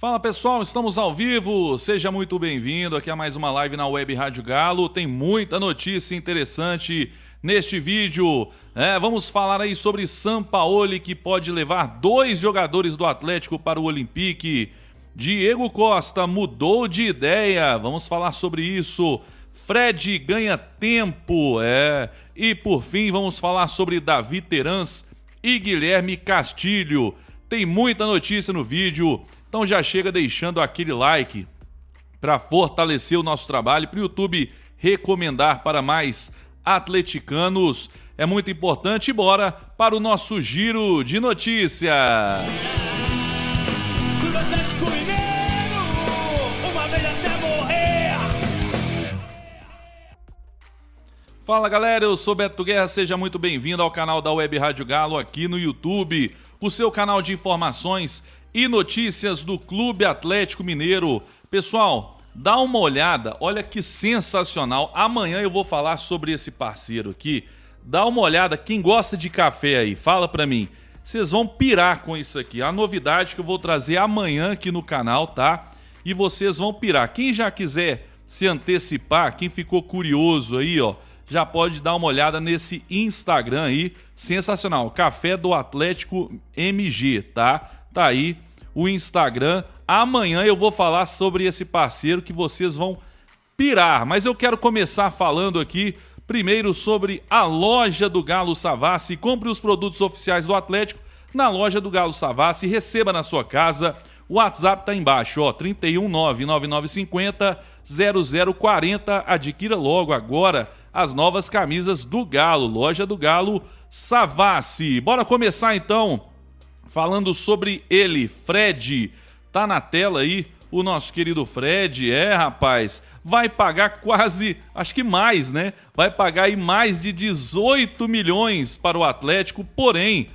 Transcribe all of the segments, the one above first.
Fala pessoal, estamos ao vivo. Seja muito bem-vindo aqui a mais uma live na Web Rádio Galo. Tem muita notícia interessante neste vídeo. É, vamos falar aí sobre Sampaoli que pode levar dois jogadores do Atlético para o Olympique. Diego Costa mudou de ideia. Vamos falar sobre isso. Fred ganha tempo, é. E por fim, vamos falar sobre Davi Terans e Guilherme Castilho. Tem muita notícia no vídeo. Então já chega deixando aquele like para fortalecer o nosso trabalho, para o YouTube recomendar para mais atleticanos. É muito importante. Bora para o nosso giro de notícias. Fala galera, eu sou Beto Guerra, seja muito bem-vindo ao canal da Web Rádio Galo aqui no YouTube, o seu canal de informações e notícias do Clube Atlético Mineiro. Pessoal, dá uma olhada, olha que sensacional. Amanhã eu vou falar sobre esse parceiro aqui. Dá uma olhada, quem gosta de café aí, fala pra mim. Vocês vão pirar com isso aqui. A novidade que eu vou trazer amanhã aqui no canal, tá? E vocês vão pirar. Quem já quiser se antecipar, quem ficou curioso aí, ó, já pode dar uma olhada nesse Instagram aí, sensacional, Café do Atlético MG, tá? Tá aí o Instagram. Amanhã eu vou falar sobre esse parceiro que vocês vão pirar. Mas eu quero começar falando aqui primeiro sobre a loja do Galo Savassi. Compre os produtos oficiais do Atlético na loja do Galo Savassi receba na sua casa. O WhatsApp tá embaixo, ó, 3199950 0040. Adquira logo agora as novas camisas do Galo, loja do Galo Savassi. Bora começar então falando sobre ele, Fred. Tá na tela aí o nosso querido Fred. É, rapaz, vai pagar quase, acho que mais, né? Vai pagar aí mais de 18 milhões para o Atlético. Porém,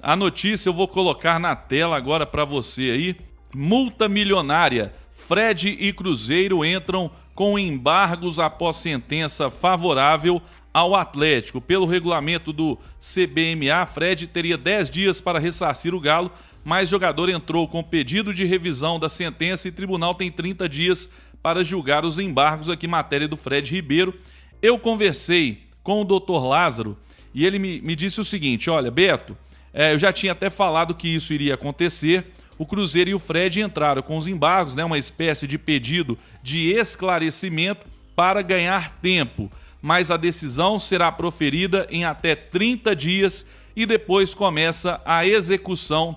a notícia eu vou colocar na tela agora para você aí. Multa milionária. Fred e Cruzeiro entram com embargos após sentença favorável ao Atlético. Pelo regulamento do CBMA, Fred teria 10 dias para ressarcir o Galo, mas jogador entrou com pedido de revisão da sentença e tribunal tem 30 dias para julgar os embargos aqui, matéria do Fred Ribeiro. Eu conversei com o Dr. Lázaro e ele me, me disse o seguinte: olha, Beto, é, eu já tinha até falado que isso iria acontecer. O Cruzeiro e o Fred entraram com os embargos, né, uma espécie de pedido de esclarecimento para ganhar tempo mas a decisão será proferida em até 30 dias e depois começa a execução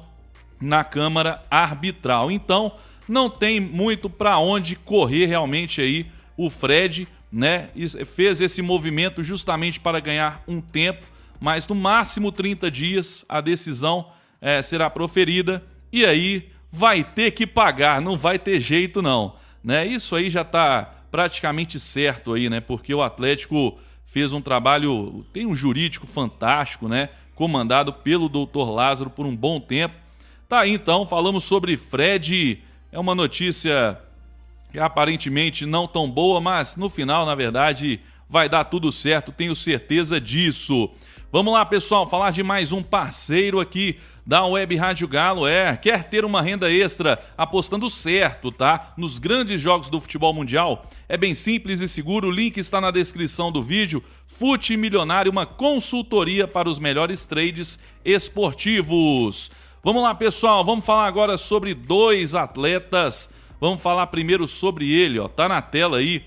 na Câmara Arbitral. Então, não tem muito para onde correr realmente aí o Fred, né? Fez esse movimento justamente para ganhar um tempo, mas no máximo 30 dias a decisão é, será proferida e aí vai ter que pagar, não vai ter jeito não, né? Isso aí já está praticamente certo aí, né? Porque o Atlético fez um trabalho, tem um jurídico fantástico, né? Comandado pelo Dr. Lázaro por um bom tempo. Tá aí então, falamos sobre Fred. É uma notícia que aparentemente não tão boa, mas no final, na verdade, vai dar tudo certo, tenho certeza disso. Vamos lá, pessoal, falar de mais um parceiro aqui da Web Rádio Galo. É, quer ter uma renda extra apostando certo, tá? Nos grandes jogos do futebol mundial? É bem simples e seguro, o link está na descrição do vídeo. Fute Milionário, uma consultoria para os melhores trades esportivos. Vamos lá, pessoal, vamos falar agora sobre dois atletas. Vamos falar primeiro sobre ele, ó, tá na tela aí.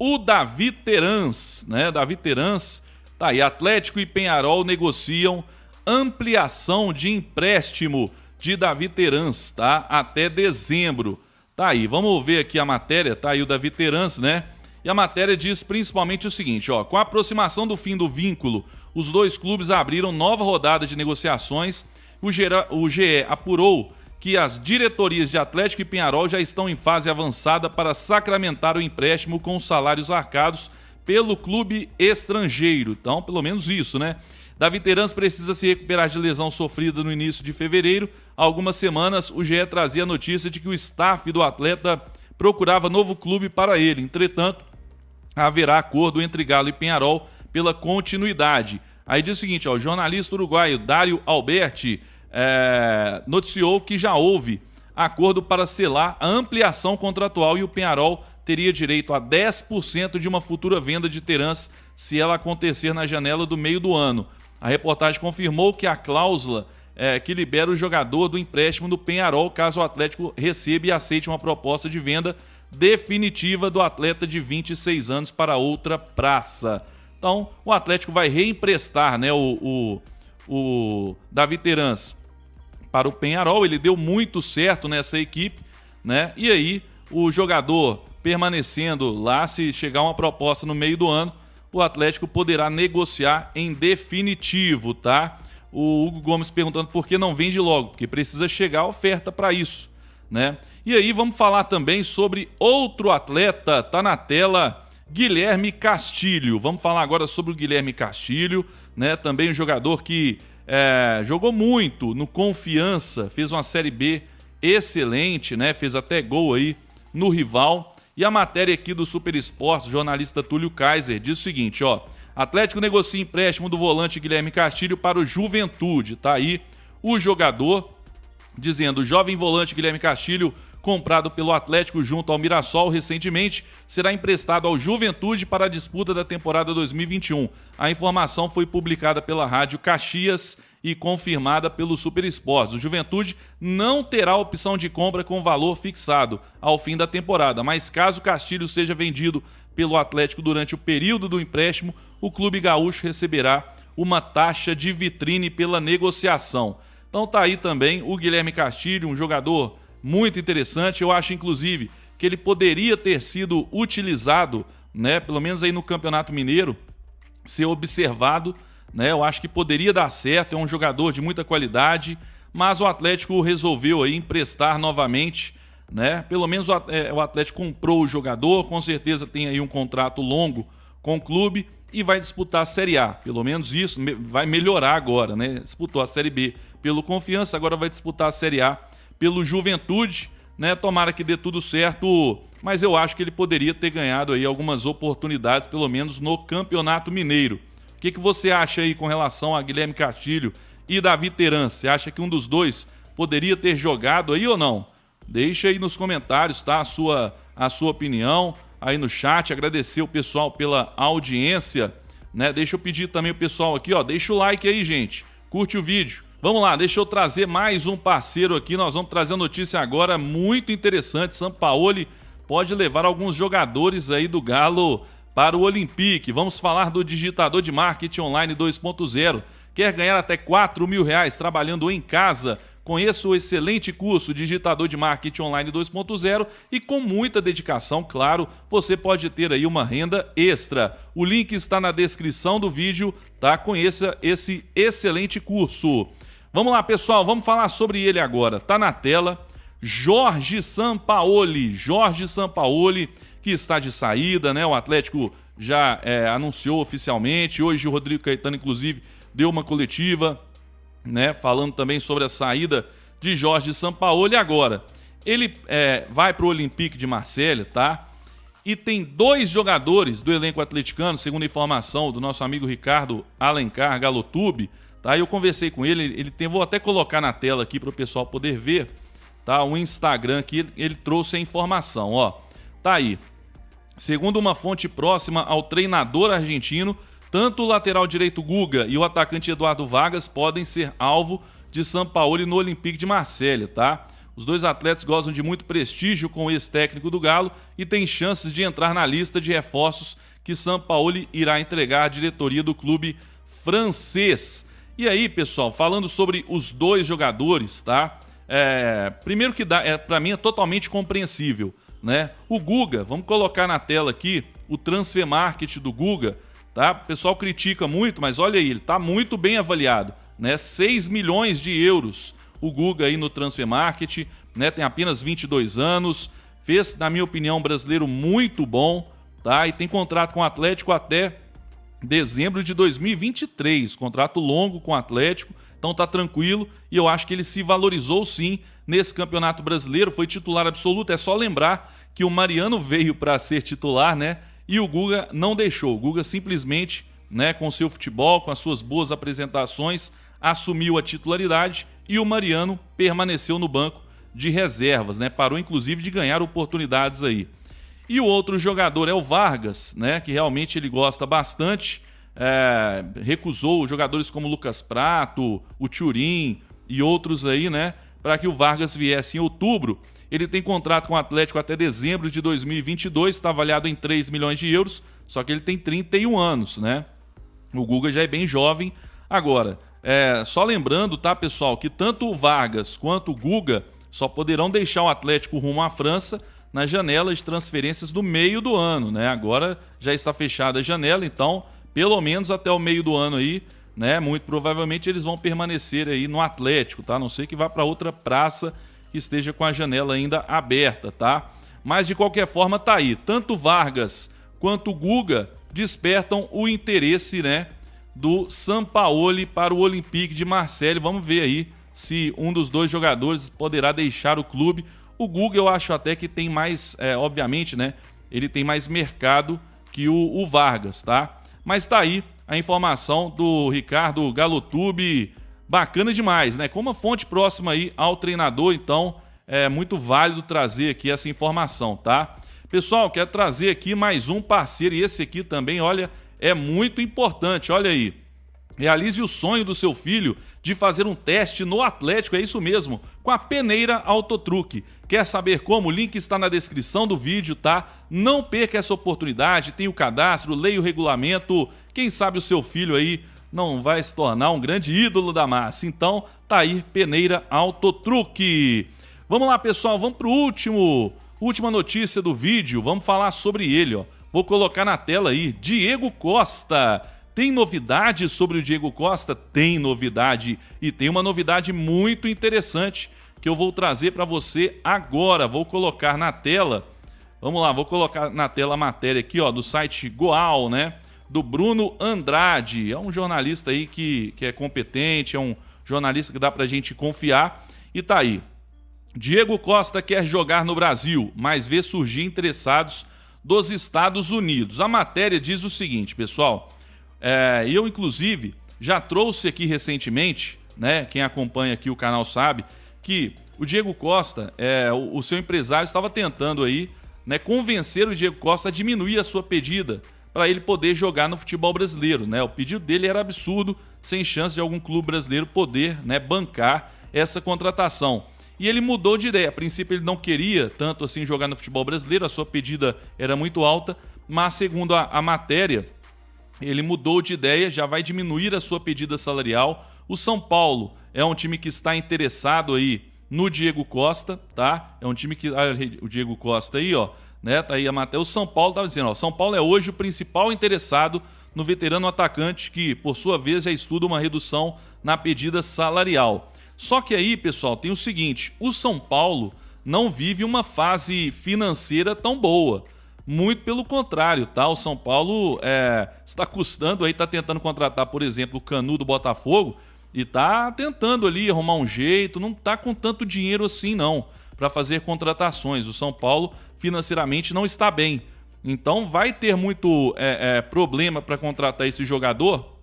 O Davi Terans, né? Davi Terans Tá aí, Atlético e Penharol negociam ampliação de empréstimo de Davi Terans, tá? Até dezembro. Tá aí, vamos ver aqui a matéria, tá aí o Davi Terans, né? E a matéria diz principalmente o seguinte, ó, com a aproximação do fim do vínculo, os dois clubes abriram nova rodada de negociações. O, Gera, o GE apurou que as diretorias de Atlético e Penharol já estão em fase avançada para sacramentar o empréstimo com os salários arcados pelo clube estrangeiro. Então, pelo menos isso, né? Davi Terans precisa se recuperar de lesão sofrida no início de fevereiro. Há algumas semanas, o GE trazia a notícia de que o staff do atleta procurava novo clube para ele. Entretanto, haverá acordo entre Galo e Penharol pela continuidade. Aí diz o seguinte: ó, o jornalista uruguaio Dário Alberti é, noticiou que já houve acordo para selar a ampliação contratual e o Penharol teria direito a 10% de uma futura venda de Terãs se ela acontecer na janela do meio do ano. A reportagem confirmou que a cláusula é, que libera o jogador do empréstimo do Penharol caso o Atlético receba e aceite uma proposta de venda definitiva do atleta de 26 anos para outra praça. Então, o Atlético vai reemprestar né, o, o, o Davi Terans para o Penharol. Ele deu muito certo nessa equipe, né? E aí, o jogador permanecendo lá, se chegar uma proposta no meio do ano, o Atlético poderá negociar em definitivo, tá? O Hugo Gomes perguntando por que não vende logo, porque precisa chegar a oferta para isso, né? E aí vamos falar também sobre outro atleta, tá na tela, Guilherme Castilho. Vamos falar agora sobre o Guilherme Castilho, né? Também um jogador que é, jogou muito no Confiança, fez uma Série B excelente, né? Fez até gol aí no rival. E a matéria aqui do Super Esportes, jornalista Túlio Kaiser, diz o seguinte, ó. Atlético negocia empréstimo do volante Guilherme Castilho para o Juventude. Tá aí o jogador dizendo: o jovem volante Guilherme Castilho comprado pelo Atlético junto ao Mirassol recentemente, será emprestado ao Juventude para a disputa da temporada 2021. A informação foi publicada pela Rádio Caxias e confirmada pelo Super Esportes. O Juventude não terá opção de compra com valor fixado ao fim da temporada, mas caso Castilho seja vendido pelo Atlético durante o período do empréstimo, o clube gaúcho receberá uma taxa de vitrine pela negociação. Então tá aí também o Guilherme Castilho, um jogador muito interessante. Eu acho, inclusive, que ele poderia ter sido utilizado, né, pelo menos aí no Campeonato Mineiro, ser observado. Né, eu acho que poderia dar certo, é um jogador de muita qualidade, mas o Atlético resolveu aí emprestar novamente. Né? Pelo menos o é, Atlético comprou o jogador, com certeza tem aí um contrato longo com o clube e vai disputar a Série A. Pelo menos isso vai melhorar agora, né? Disputou a Série B pelo Confiança, agora vai disputar a Série A pelo Juventude, né? Tomara que dê tudo certo, mas eu acho que ele poderia ter ganhado aí algumas oportunidades, pelo menos no Campeonato Mineiro. O que, que você acha aí com relação a Guilherme Castilho e Davi Teran? Você acha que um dos dois poderia ter jogado aí ou não? Deixa aí nos comentários, tá? A sua, a sua opinião aí no chat. Agradecer o pessoal pela audiência, né? Deixa eu pedir também o pessoal aqui, ó, deixa o like aí, gente. Curte o vídeo. Vamos lá, deixa eu trazer mais um parceiro aqui. Nós vamos trazer a notícia agora muito interessante. São Paulo pode levar alguns jogadores aí do Galo para o Olympique. Vamos falar do digitador de marketing online 2.0. Quer ganhar até 4 mil reais trabalhando em casa? Conheça o excelente curso Digitador de Marketing Online 2.0 e com muita dedicação, claro, você pode ter aí uma renda extra. O link está na descrição do vídeo, tá? Conheça esse excelente curso. Vamos lá, pessoal, vamos falar sobre ele agora. Tá na tela. Jorge Sampaoli. Jorge Sampaoli, que está de saída, né? O Atlético já é, anunciou oficialmente. Hoje o Rodrigo Caetano, inclusive, deu uma coletiva, né? Falando também sobre a saída de Jorge Sampaoli. Agora, ele é, vai para o Olympique de Marselha, tá? E tem dois jogadores do elenco atleticano, segundo a informação do nosso amigo Ricardo Alencar Galotube, Tá? Eu conversei com ele, ele tem, vou até colocar na tela aqui para o pessoal poder ver, tá? O Instagram aqui, ele trouxe a informação, ó. Tá aí. Segundo uma fonte próxima ao treinador argentino, tanto o lateral direito Guga e o atacante Eduardo Vargas podem ser alvo de São Paulo no Olympique de Marselha, tá? Os dois atletas gozam de muito prestígio com o ex-técnico do Galo e têm chances de entrar na lista de reforços que São Paulo irá entregar à diretoria do clube francês. E aí, pessoal, falando sobre os dois jogadores, tá? É, primeiro que dá, é, para mim é totalmente compreensível, né? O Guga, vamos colocar na tela aqui o transfer market do Guga, tá? O pessoal critica muito, mas olha aí, ele tá muito bem avaliado, né? 6 milhões de euros o Guga aí no transfer market, né? Tem apenas 22 anos, fez, na minha opinião, um brasileiro muito bom, tá? E tem contrato com o Atlético até dezembro de 2023. Contrato longo com o Atlético, então tá tranquilo e eu acho que ele se valorizou sim nesse Campeonato Brasileiro, foi titular absoluto. É só lembrar que o Mariano veio para ser titular, né? E o Guga não deixou. O Guga simplesmente, né, com seu futebol, com as suas boas apresentações, assumiu a titularidade e o Mariano permaneceu no banco de reservas, né? Parou inclusive de ganhar oportunidades aí. E o outro jogador é o Vargas, né? Que realmente ele gosta bastante. É, recusou jogadores como Lucas Prato, o Turim e outros aí, né? Para que o Vargas viesse em outubro. Ele tem contrato com o Atlético até dezembro de 2022, está avaliado em 3 milhões de euros, só que ele tem 31 anos, né? O Guga já é bem jovem. Agora, é, só lembrando, tá, pessoal, que tanto o Vargas quanto o Guga só poderão deixar o Atlético rumo à França na janela de transferências do meio do ano, né? Agora já está fechada a janela, então, pelo menos até o meio do ano aí, né? Muito provavelmente eles vão permanecer aí no Atlético, tá? A não sei que vá para outra praça que esteja com a janela ainda aberta, tá? Mas de qualquer forma tá aí. Tanto Vargas quanto Guga despertam o interesse, né, do Sampaoli para o Olympique de Marseille. Vamos ver aí se um dos dois jogadores poderá deixar o clube. O Guga eu acho até que tem mais, é, obviamente, né, ele tem mais mercado que o, o Vargas, tá? Mas tá aí a informação do Ricardo Galotube bacana demais, né? Como uma fonte próxima aí ao treinador, então é muito válido trazer aqui essa informação, tá? Pessoal, quero trazer aqui mais um parceiro e esse aqui também, olha, é muito importante, olha aí. Realize o sonho do seu filho de fazer um teste no Atlético, é isso mesmo, com a Peneira Autotruque. Quer saber como? O link está na descrição do vídeo, tá? Não perca essa oportunidade, tem o cadastro, leia o regulamento. Quem sabe o seu filho aí não vai se tornar um grande ídolo da massa. Então, tá aí, Peneira Autotruque. Vamos lá, pessoal, vamos pro último, última notícia do vídeo. Vamos falar sobre ele, ó. Vou colocar na tela aí, Diego Costa. Tem novidade sobre o Diego Costa? Tem novidade e tem uma novidade muito interessante que eu vou trazer para você agora. Vou colocar na tela. Vamos lá, vou colocar na tela a matéria aqui, ó, do site Goal, né? do Bruno Andrade. É um jornalista aí que, que é competente, é um jornalista que dá pra gente confiar. E tá aí. Diego Costa quer jogar no Brasil, mas vê surgir interessados dos Estados Unidos. A matéria diz o seguinte, pessoal. É, eu, inclusive, já trouxe aqui recentemente, né? Quem acompanha aqui o canal sabe, que o Diego Costa, é, o, o seu empresário estava tentando aí, né, convencer o Diego Costa a diminuir a sua pedida para ele poder jogar no futebol brasileiro. Né? O pedido dele era absurdo, sem chance de algum clube brasileiro poder né, bancar essa contratação. E ele mudou de ideia. A princípio ele não queria tanto assim jogar no futebol brasileiro, a sua pedida era muito alta, mas segundo a, a matéria, ele mudou de ideia, já vai diminuir a sua pedida salarial. O São Paulo é um time que está interessado aí no Diego Costa, tá? É um time que o Diego Costa aí, ó, né? Tá aí a matéria. O São Paulo estava dizendo, ó, São Paulo é hoje o principal interessado no veterano atacante que, por sua vez, já estuda uma redução na pedida salarial. Só que aí, pessoal, tem o seguinte: o São Paulo não vive uma fase financeira tão boa. Muito pelo contrário, tá? O São Paulo é, está custando aí, está tentando contratar, por exemplo, o Canu do Botafogo e está tentando ali arrumar um jeito, não está com tanto dinheiro assim, não, para fazer contratações. O São Paulo financeiramente não está bem. Então vai ter muito é, é, problema para contratar esse jogador.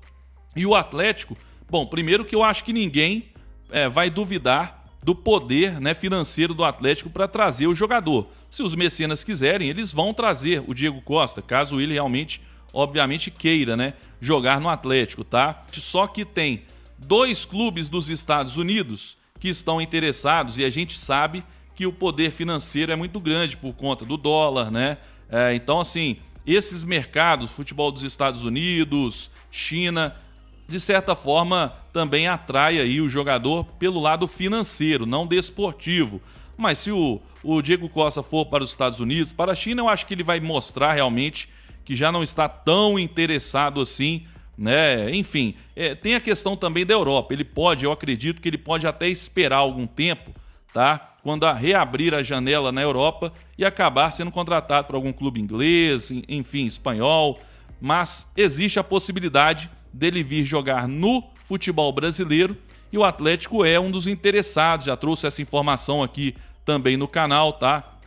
E o Atlético, bom, primeiro que eu acho que ninguém é, vai duvidar do poder né, financeiro do Atlético para trazer o jogador. Se os mecenas quiserem, eles vão trazer o Diego Costa, caso ele realmente, obviamente, queira né, jogar no Atlético, tá? Só que tem dois clubes dos Estados Unidos que estão interessados e a gente sabe que o poder financeiro é muito grande por conta do dólar, né? É, então, assim, esses mercados, futebol dos Estados Unidos, China, de certa forma também atrai aí o jogador pelo lado financeiro, não desportivo. Mas se o, o Diego Costa for para os Estados Unidos, para a China, eu acho que ele vai mostrar realmente que já não está tão interessado assim, né? Enfim, é, tem a questão também da Europa. Ele pode, eu acredito que ele pode até esperar algum tempo, tá? quando a reabrir a janela na Europa e acabar sendo contratado por algum clube inglês, enfim, espanhol. Mas existe a possibilidade dele vir jogar no futebol brasileiro e o Atlético é um dos interessados. Já trouxe essa informação aqui também no canal, tá?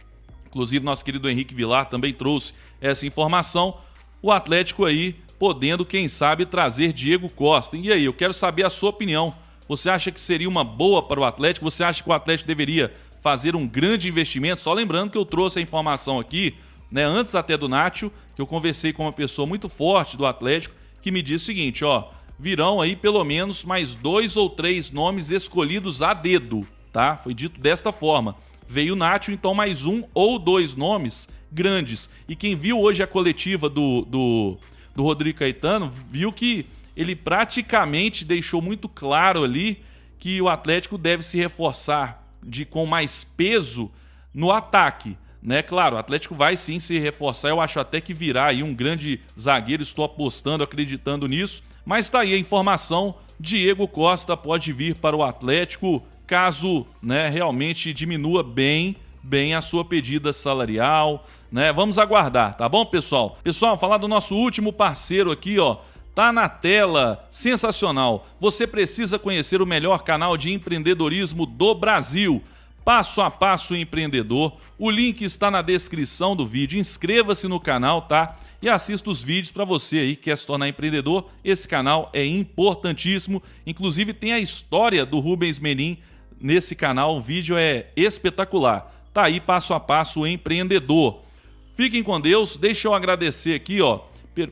Inclusive, nosso querido Henrique Vilar também trouxe essa informação. O Atlético aí podendo, quem sabe, trazer Diego Costa. E aí, eu quero saber a sua opinião. Você acha que seria uma boa para o Atlético? Você acha que o Atlético deveria fazer um grande investimento. Só lembrando que eu trouxe a informação aqui, né, antes até do Nacho, que eu conversei com uma pessoa muito forte do Atlético, que me disse o seguinte, ó, virão aí pelo menos mais dois ou três nomes escolhidos a dedo, tá? Foi dito desta forma. Veio o Nacho, então mais um ou dois nomes grandes. E quem viu hoje a coletiva do, do, do Rodrigo Caetano, viu que ele praticamente deixou muito claro ali que o Atlético deve se reforçar de com mais peso no ataque. Né? Claro, o Atlético vai sim se reforçar. Eu acho até que virá aí um grande zagueiro. Estou apostando, acreditando nisso. Mas está aí a informação: Diego Costa pode vir para o Atlético caso né, realmente diminua bem, bem a sua pedida salarial. Né? Vamos aguardar, tá bom, pessoal? Pessoal, falar do nosso último parceiro aqui, ó. Tá na tela, sensacional. Você precisa conhecer o melhor canal de empreendedorismo do Brasil. Passo a Passo Empreendedor. O link está na descrição do vídeo. Inscreva-se no canal, tá? E assista os vídeos para você aí que quer se tornar empreendedor. Esse canal é importantíssimo. Inclusive tem a história do Rubens Menin nesse canal. O vídeo é espetacular. Tá aí passo a passo o empreendedor. Fiquem com Deus. Deixa eu agradecer aqui, ó.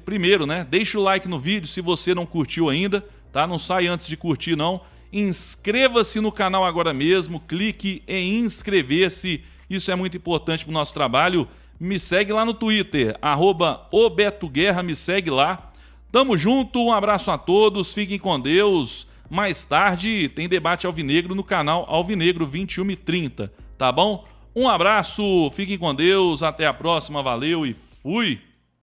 Primeiro, né? Deixa o like no vídeo se você não curtiu ainda, tá? Não sai antes de curtir não. Inscreva-se no canal agora mesmo, clique em inscrever-se. Isso é muito importante para o nosso trabalho. Me segue lá no Twitter, arroba Guerra, me segue lá. Tamo junto, um abraço a todos, fiquem com Deus. Mais tarde tem debate alvinegro no canal Alvinegro 21 e 30, tá bom? Um abraço, fiquem com Deus, até a próxima, valeu e fui!